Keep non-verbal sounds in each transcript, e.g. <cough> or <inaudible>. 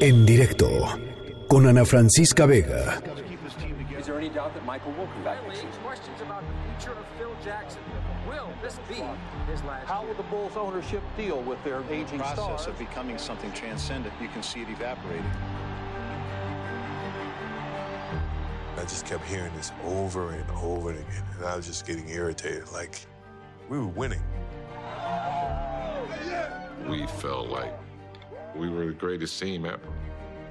En directo con Ana Francisca Vega. Is there any doubt that Michael will come back next season? Questions about the future of Phil Jackson. Will this be his last How will the Bulls ownership deal with their aging process stars? of becoming something transcendent, you can see it evaporating. I just kept hearing this over and over again, and I was just getting irritated. Like, we were winning. we felt like we were the greatest team ever.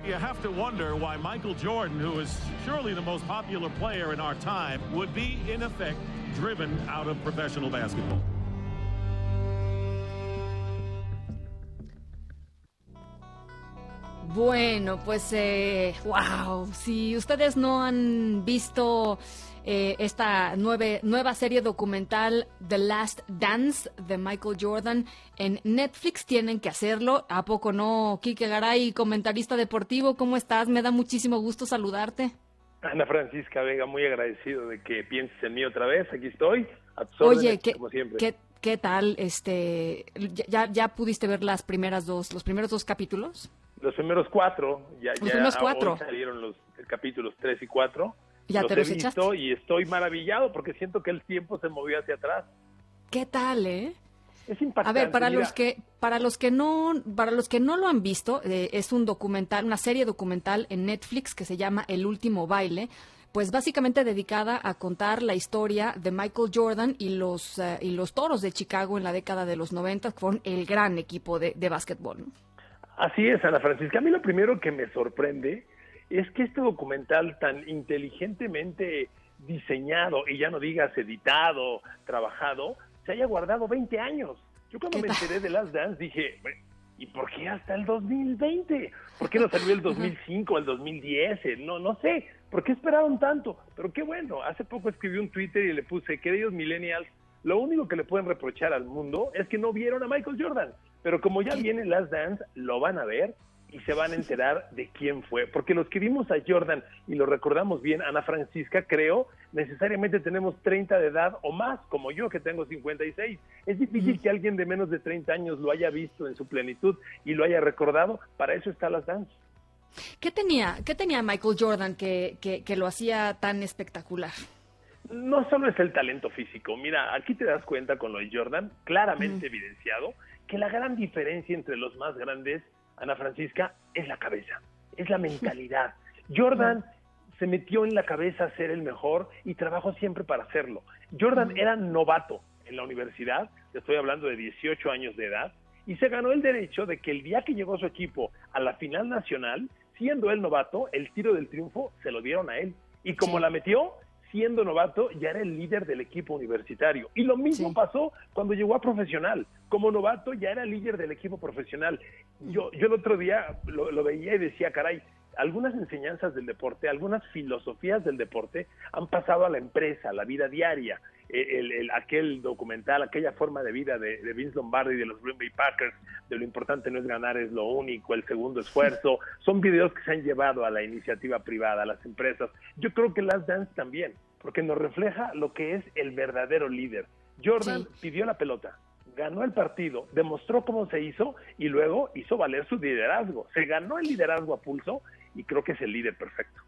You have to wonder why Michael Jordan, who is surely the most popular player in our time, would be, in effect, driven out of professional basketball. Bueno, pues, eh, wow, si ustedes no han visto eh, esta nueve- nueva serie documental The Last Dance de Michael Jordan en Netflix, tienen que hacerlo. ¿A poco no? Kike Garay, comentarista deportivo, ¿cómo estás? Me da muchísimo gusto saludarte. Ana Francisca Vega, muy agradecido de que pienses en mí otra vez. Aquí estoy, Oye, ¿qué, como siempre. ¿qué, qué tal? Este, ya, ya pudiste ver las primeras dos, los primeros dos capítulos? Los primeros cuatro, ya, Los ya primeros hoy cuatro. salieron los capítulos tres y cuatro. ¿Ya los te he los visto echaste? y estoy maravillado porque siento que el tiempo se movió hacia atrás. ¿Qué tal, eh? Es A impactante. ver, para mira, los que para los que no para los que no lo han visto, eh, es un documental, una serie documental en Netflix que se llama El último baile, pues básicamente dedicada a contar la historia de Michael Jordan y los eh, y los Toros de Chicago en la década de los 90, que fueron el gran equipo de, de básquetbol. ¿no? Así es, Ana Francisca. A mí lo primero que me sorprende es que este documental tan inteligentemente diseñado, y ya no digas editado, trabajado, se haya guardado 20 años. Yo cuando ¿Qué me enteré de Last Dance dije, "Bueno, ¿y por qué hasta el 2020? ¿Por qué no salió el <laughs> 2005 o el 2010? Eh, No, no sé. ¿Por qué esperaron tanto? Pero qué bueno. Hace poco escribí un Twitter y le puse, queridos millennials, lo único que le pueden reprochar al mundo es que no vieron a Michael Jordan. Pero como ya viene Last Dance, lo van a ver y se van a enterar de quién fue. Porque los que vimos a Jordan y lo recordamos bien, Ana Francisca, creo, necesariamente tenemos 30 de edad o más, como yo que tengo 56. Es difícil que alguien de menos de 30 años lo haya visto en su plenitud y lo haya recordado. Para eso está Last Dance. ¿Qué tenía qué tenía Michael Jordan que, que, que lo hacía tan espectacular? no solo es el talento físico, mira, aquí te das cuenta con lo de Jordan, claramente evidenciado, que la gran diferencia entre los más grandes, Ana Francisca, es la cabeza, es la <laughs> mentalidad. Jordan se metió en la cabeza a ser el mejor y trabajó siempre para hacerlo. Jordan era novato en la universidad, te estoy hablando de 18 años de edad, y se ganó el derecho de que el día que llegó su equipo a la final nacional, siendo él novato, el tiro del triunfo se lo dieron a él. Y como Sí. la metió, siendo novato, ya era el líder del equipo universitario. Y lo mismo Sí. pasó cuando llegó a profesional. Como novato, ya era líder del equipo profesional. Yo, yo el otro día lo, lo veía y decía, caray, algunas enseñanzas del deporte, algunas filosofías del deporte han pasado a la empresa, a la vida diaria. Eh, El, el- aquel documental, aquella forma de vida de, de Vince Lombardi, de los Green Bay Packers, de lo importante no es ganar, es lo único, el segundo esfuerzo, <laughs> son videos que se han llevado a la iniciativa privada, a las empresas. Yo creo que Last Dance también, porque nos refleja lo que es el verdadero líder. Jordan Sí. pidió la pelota, ganó el partido, demostró cómo se hizo y luego hizo valer su liderazgo. Se ganó el liderazgo a pulso y creo que es el líder perfecto.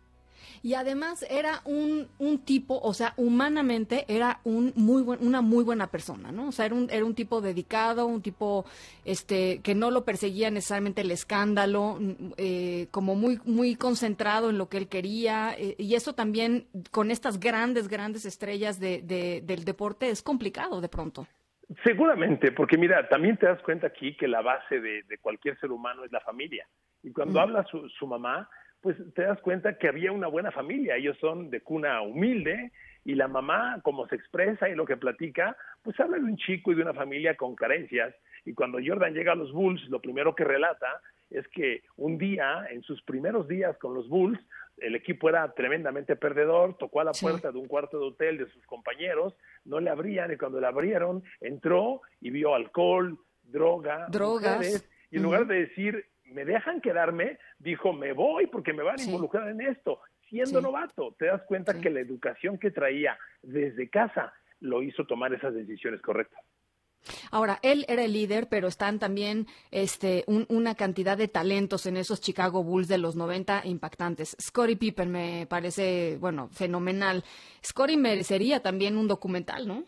Y además era un, un tipo, o sea, humanamente era un muy buen, una muy buena persona, ¿no? O sea, era un, era un tipo dedicado, un tipo este que no lo perseguía necesariamente el escándalo, eh, como muy, muy concentrado en lo que él quería. eh, y eso también con estas grandes, grandes estrellas de, de- del deporte es complicado de pronto. Seguramente, porque mira, también te das cuenta aquí que la base de, de cualquier ser humano es la familia. Y cuando Mm. habla su, su mamá, pues te das cuenta que había una buena familia. Ellos son de cuna humilde y la mamá, como se expresa y lo que platica, pues habla de un chico y de una familia con carencias. Y cuando Jordan llega a los Bulls, lo primero que relata es que un día, en sus primeros días con los Bulls, el equipo era tremendamente perdedor, tocó a la Sí. puerta de un cuarto de hotel de sus compañeros, no le abrían y cuando le abrieron, entró y vio alcohol, droga, Drogas. mujeres, y en lugar de decir, me dejan quedarme, dijo, me voy porque me van a Sí. involucrar en esto. Siendo Sí. novato, te das cuenta Sí. que la educación que traía desde casa lo hizo tomar esas decisiones correctas. Ahora, él era el líder, pero están también este, un- una cantidad de talentos en esos Chicago Bulls de los 90 impactantes. Scottie Pippen me parece, bueno, fenomenal. Scottie merecería también un documental, ¿no?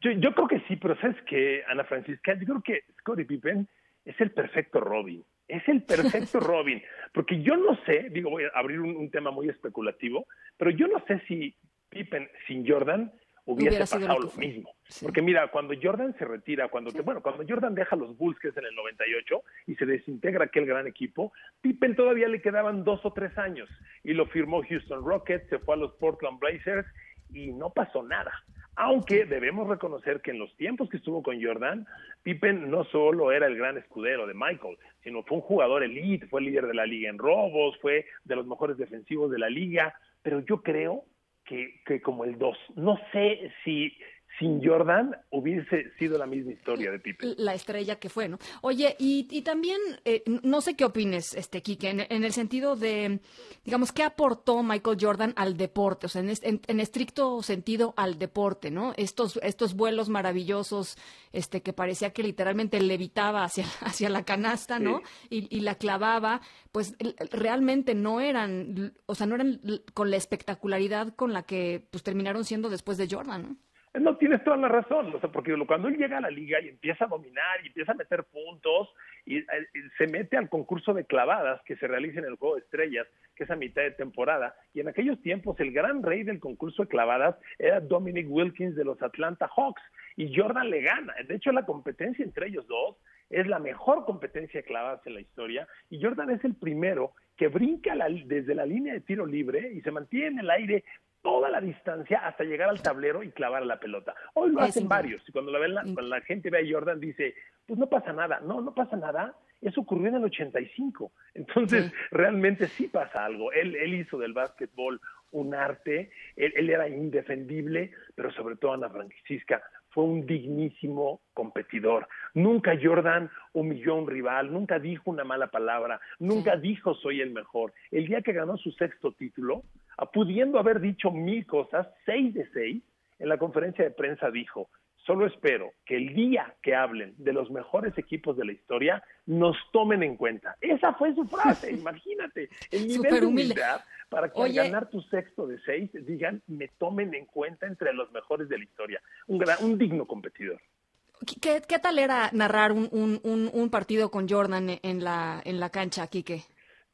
Yo, yo creo que sí, pero ¿sabes qué, Ana Francisca? Yo creo que Scottie Pippen es el perfecto Robin. Es el perfecto <laughs> Robin. Porque yo no sé, digo, voy a abrir un, un tema muy especulativo, pero yo no sé si Pippen sin Jordan hubiese Hubiera pasado lo mismo. Sí. Porque mira, cuando Jordan se retira, cuando te- bueno, cuando Jordan deja los Bulls, que es en el 98, y se desintegra aquel gran equipo, Pippen todavía le quedaban dos o tres años y lo firmó Houston Rockets, se fue a los Portland Blazers y no pasó nada. Aunque debemos reconocer que en los tiempos que estuvo con Jordan, Pippen no solo era el gran escudero de Michael, sino fue un jugador elite, fue líder de la liga en robos, fue de los mejores defensivos de la liga, pero yo creo que, que como el 2. No sé si sin Jordan hubiese sido la misma historia de Pippen. la estrella que fue, ¿no? Oye, y, y también, eh, no sé qué opines, este, Quique, en, en el sentido de, digamos, ¿qué aportó Michael Jordan al deporte? O sea, en, en- en estricto sentido al deporte, ¿no? Estos, estos vuelos maravillosos, este, que parecía que literalmente levitaba hacia, <laughs> hacia la canasta, ¿no? Y, y la clavaba, pues realmente no eran, o sea, no eran con la espectacularidad con la que, pues, terminaron siendo después de Jordan, ¿no? No tienes toda la razón, o sea, porque cuando él llega a la liga y empieza a dominar y empieza a meter puntos y, eh, se mete al concurso de clavadas que se realiza en el Juego de Estrellas, que es a mitad de temporada, y en aquellos tiempos el gran rey del concurso de clavadas era Dominic Wilkins de los Atlanta Hawks y Jordan le gana. De hecho, la competencia entre ellos dos es la mejor competencia de clavadas en la historia y Jordan es el primero que brinca la- desde la línea de tiro libre y se mantiene en el aire toda la distancia hasta llegar al tablero y clavar la pelota. Hoy lo hacen varios y cuando la, ven la, cuando la gente ve a Jordan dice, pues no pasa nada. No, no pasa nada. Eso ocurrió en el 85. Entonces, Sí. realmente sí pasa algo. Él, él hizo del básquetbol un arte, él, él era indefendible, pero sobre todo Ana Francisca fue un dignísimo competidor. Nunca Jordan humilló a un rival, nunca dijo una mala palabra, nunca dijo soy el mejor. El día que ganó su sexto título, pudiendo haber dicho mil cosas, seis de seis, en la conferencia de prensa dijo, solo espero que el día que hablen de los mejores equipos de la historia, nos tomen en cuenta. Esa fue su frase, <laughs> imagínate, el nivel de humildad para que Oye. al ganar tu sexto de seis digan, me tomen en cuenta entre los mejores de la historia. Un, gran, un digno competidor. ¿Qué, qué tal era narrar un, un, un, un partido con Jordan en la, en la cancha, Quique?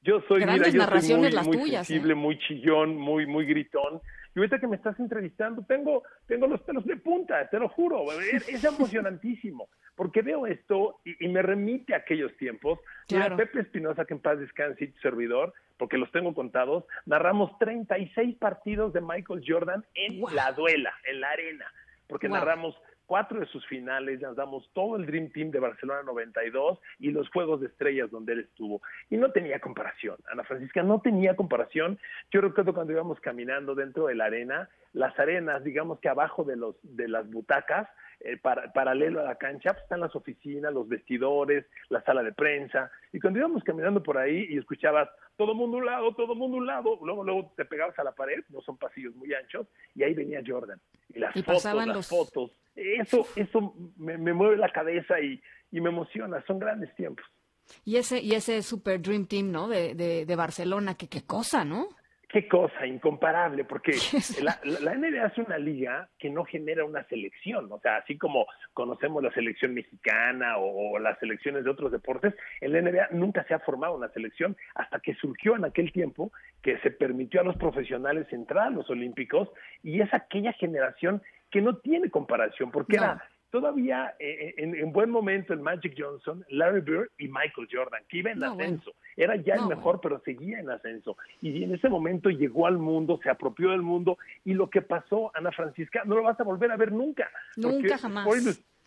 Yo soy, Grandes mira, yo soy muy, las muy tuyas, sensible, ¿eh? muy chillón, muy, muy gritón. Y ahorita que me estás entrevistando, tengo, tengo los pelos de punta, te lo juro. Es, es emocionantísimo, porque veo esto y, y me remite a aquellos tiempos. Mira, Claro. Pepe Espinosa, que en paz descanse, y tu servidor, porque los tengo contados, narramos 36 partidos de Michael Jordan en Wow. la duela, en la arena, porque Wow. narramos cuatro de sus finales, nos damos todo el Dream Team de Barcelona 92 y los Juegos de Estrellas donde él estuvo. Y no tenía comparación, Ana Francisca, no tenía comparación. Yo recuerdo cuando íbamos caminando dentro de la arena, las arenas, digamos que abajo de, los, de las butacas, eh, para- paralelo a la cancha, pues, están las oficinas, los vestidores, la sala de prensa. Y cuando íbamos caminando por ahí y escuchabas todo mundo un lado, todo mundo un lado, luego, luego te pegabas a la pared, no son pasillos muy anchos, y ahí venía Jordan. Y las Y fotos, las los- fotos, eso, eso me, me mueve la cabeza y, y me emociona, son grandes tiempos. Y ese, y ese Super Dream Team, ¿no? De, de, de Barcelona, que qué cosa, ¿no? Qué cosa, incomparable, porque <laughs> la, NBA es una liga que no genera una selección, o sea, así como conocemos la selección mexicana o, o las selecciones de otros deportes, en la NBA nunca se ha formado una selección hasta que surgió en aquel tiempo que se permitió a los profesionales entrar a los Olímpicos y es aquella generación que no tiene comparación, porque No. era todavía eh, en, en buen momento el Magic Johnson, Larry Bird y Michael Jordan, que iba en No, ascenso. Era ya No, el mejor, pero seguía en ascenso. Y en ese momento llegó al mundo, se apropió del mundo, y lo que pasó, Ana Francisca, no lo vas a volver a ver nunca. Nunca jamás.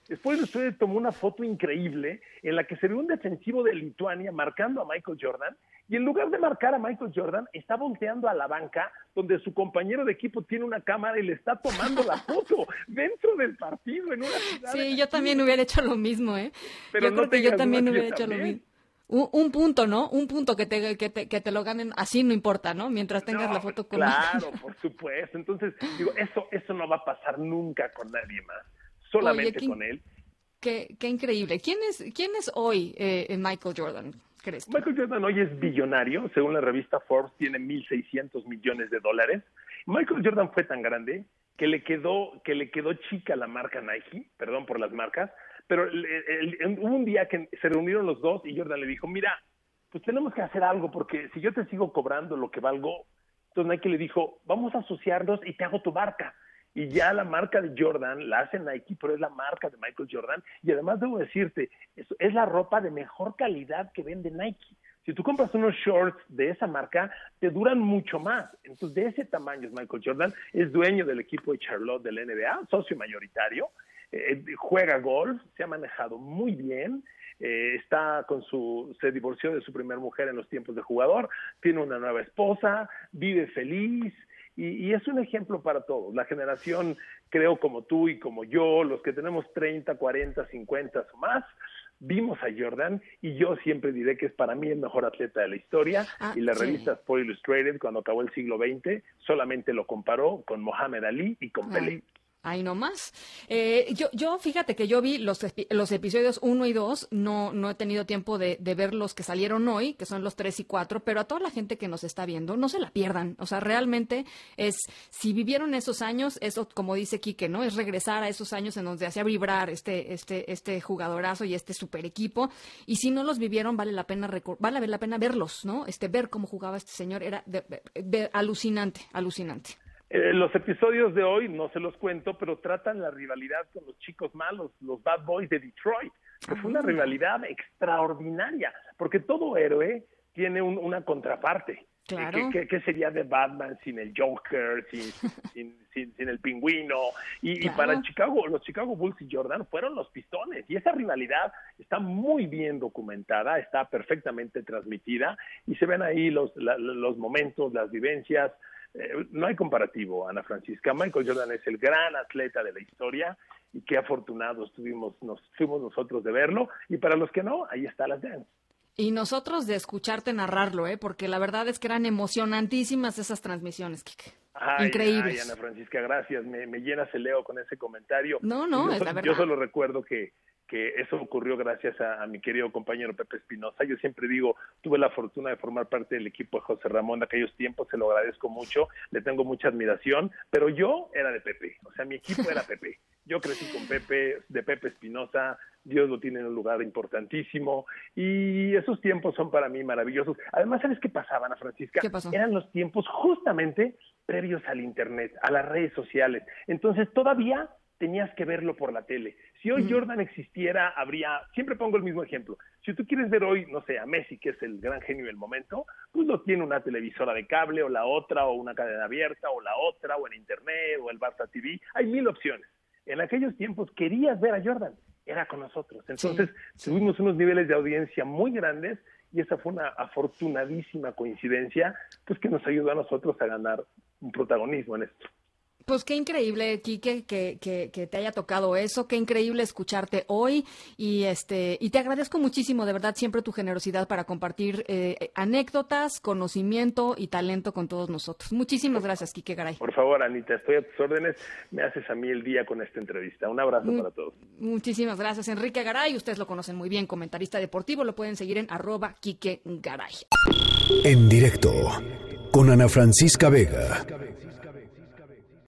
Después usted tomó una foto increíble en la que se ve un defensivo de Lituania marcando a Michael Jordan, y en lugar de marcar a Michael Jordan, está volteando a la banca donde su compañero de equipo tiene una cámara y le está tomando la <laughs> foto dentro del partido en una ciudad de Sí, yo también hubiera hecho lo mismo, ¿eh? Pero yo no creo que yo también hubiera hecho lo mismo. Un, un punto, ¿no? Un punto que te, que, te, que te lo ganen así no importa, ¿no? Mientras tengas No, la foto con Claro, por supuesto. Entonces, digo, eso, eso no va a pasar nunca con nadie más. Solamente Oye, qué- con él. Qué, qué increíble. ¿Quién es, quién es hoy eh, Michael Jordan? ¿crees? Michael Jordan hoy es billonario, según la revista Forbes, tiene 1.600 millones de dólares. Michael Jordan fue tan grande que le quedó, que le quedó chica la marca Nike, perdón por las marcas, pero hubo un día que se reunieron los dos y Jordan le dijo, mira, pues tenemos que hacer algo porque si yo te sigo cobrando lo que valgo, entonces Nike le dijo, vamos a asociarnos y te hago tu marca. Y ya la marca de Jordan la hace Nike, pero es la marca de Michael Jordan. Y además debo decirte, es, es la ropa de mejor calidad que vende Nike. Si tú compras unos shorts de esa marca, te duran mucho más. Entonces, de ese tamaño es Michael Jordan, es dueño del equipo de Charlotte del NBA, socio mayoritario, eh, juega golf, se ha manejado muy bien, eh, está con su, se divorció de su primera mujer en los tiempos de jugador, tiene una nueva esposa, vive feliz, y, es un ejemplo para todos. La generación, creo, como tú y como yo, los que tenemos 30, 40, 50 o más, vimos a Jordan y yo siempre diré que es para mí el mejor atleta de la historia Ah, y la sí. revista Sport Illustrated cuando acabó el siglo XX solamente lo comparó con Mohamed Ali y con Pelé. Ahí nomás. Eh, yo, yo, fíjate que yo vi los, los episodios 1 y 2, no, no he tenido tiempo de, de ver los que salieron hoy, que son los 3 y 4, pero a toda la gente que nos está viendo, no se la pierdan. O sea, realmente es, si vivieron esos años, eso, como dice Quique, ¿no? Es regresar a esos años en donde hacía vibrar este, este, este jugadorazo y este super equipo. Y si no los vivieron, vale la pena, vale la pena verlos, ¿no? Este, ver cómo jugaba este señor era de- alucinante, alucinante. Eh, los episodios de hoy no se los cuento, pero tratan la rivalidad con los chicos malos, los Bad Boys de Detroit, que fue una rivalidad extraordinaria, porque todo héroe tiene un- una contraparte. Claro. ¿Qué, qué- qué sería de Batman sin el Joker, sin, <laughs> sin, sin- sin el pingüino? Y, y para Chicago, los Chicago Bulls y Jordan fueron los pistones. Y esa rivalidad está muy bien documentada, está perfectamente transmitida y se ven ahí los, la- los momentos, las vivencias. Eh, no hay comparativo, Ana Francisca. Michael Jordan es el gran atleta de la historia y qué afortunados tuvimos, nos fuimos nosotros de verlo. Y para los que no, ahí está las dance. Y nosotros de escucharte narrarlo, ¿eh? Porque la verdad es que eran emocionantísimas esas transmisiones, Kike. Increíbles. Ay, Ana Francisca, gracias. Me, me llenas el leo con ese comentario. No, no, yo, es la verdad. yo solo recuerdo que, que eso ocurrió gracias a, a mi querido compañero Pepe Espinosa. Yo siempre digo, tuve la fortuna de formar parte del equipo de José Ramón de aquellos tiempos, se lo agradezco mucho, le tengo mucha admiración, pero yo era de Pepe, o sea, mi equipo era Pepe. Yo crecí con Pepe, de Pepe Espinosa, Dios lo tiene en un lugar importantísimo y esos tiempos son para mí maravillosos. Además, ¿sabes qué pasaba, Ana Francisca? ¿Qué pasó? Eran los tiempos justamente previos al Internet, a las redes sociales. Entonces, todavía tenías que verlo por la tele. Si hoy Jordan existiera, habría, siempre pongo el mismo ejemplo. Si tú quieres ver hoy, no sé, a Messi, que es el gran genio del momento, pues lo tiene una televisora de cable o la otra, o una cadena abierta, o la otra, o en Internet, o el Barça TV. Hay mil opciones. En aquellos tiempos querías ver a Jordan, era con nosotros. Entonces tuvimos unos niveles de audiencia muy grandes y esa fue una afortunadísima coincidencia, pues que nos ayudó a nosotros a ganar un protagonismo en esto. Pues qué increíble, Quique, que, que, que te haya tocado eso, qué increíble escucharte hoy y este y te agradezco muchísimo, de verdad, siempre tu generosidad para compartir eh, anécdotas, conocimiento y talento con todos nosotros. Muchísimas gracias, Quique Garay. Por favor, Anita, estoy a tus órdenes. Me haces a mí el día con esta entrevista. Un abrazo para todos. Muchísimas gracias, Enrique Garay. Ustedes lo conocen muy bien, comentarista deportivo. Lo pueden seguir en arroba Quique Garay. En directo con Ana Francisca Vega.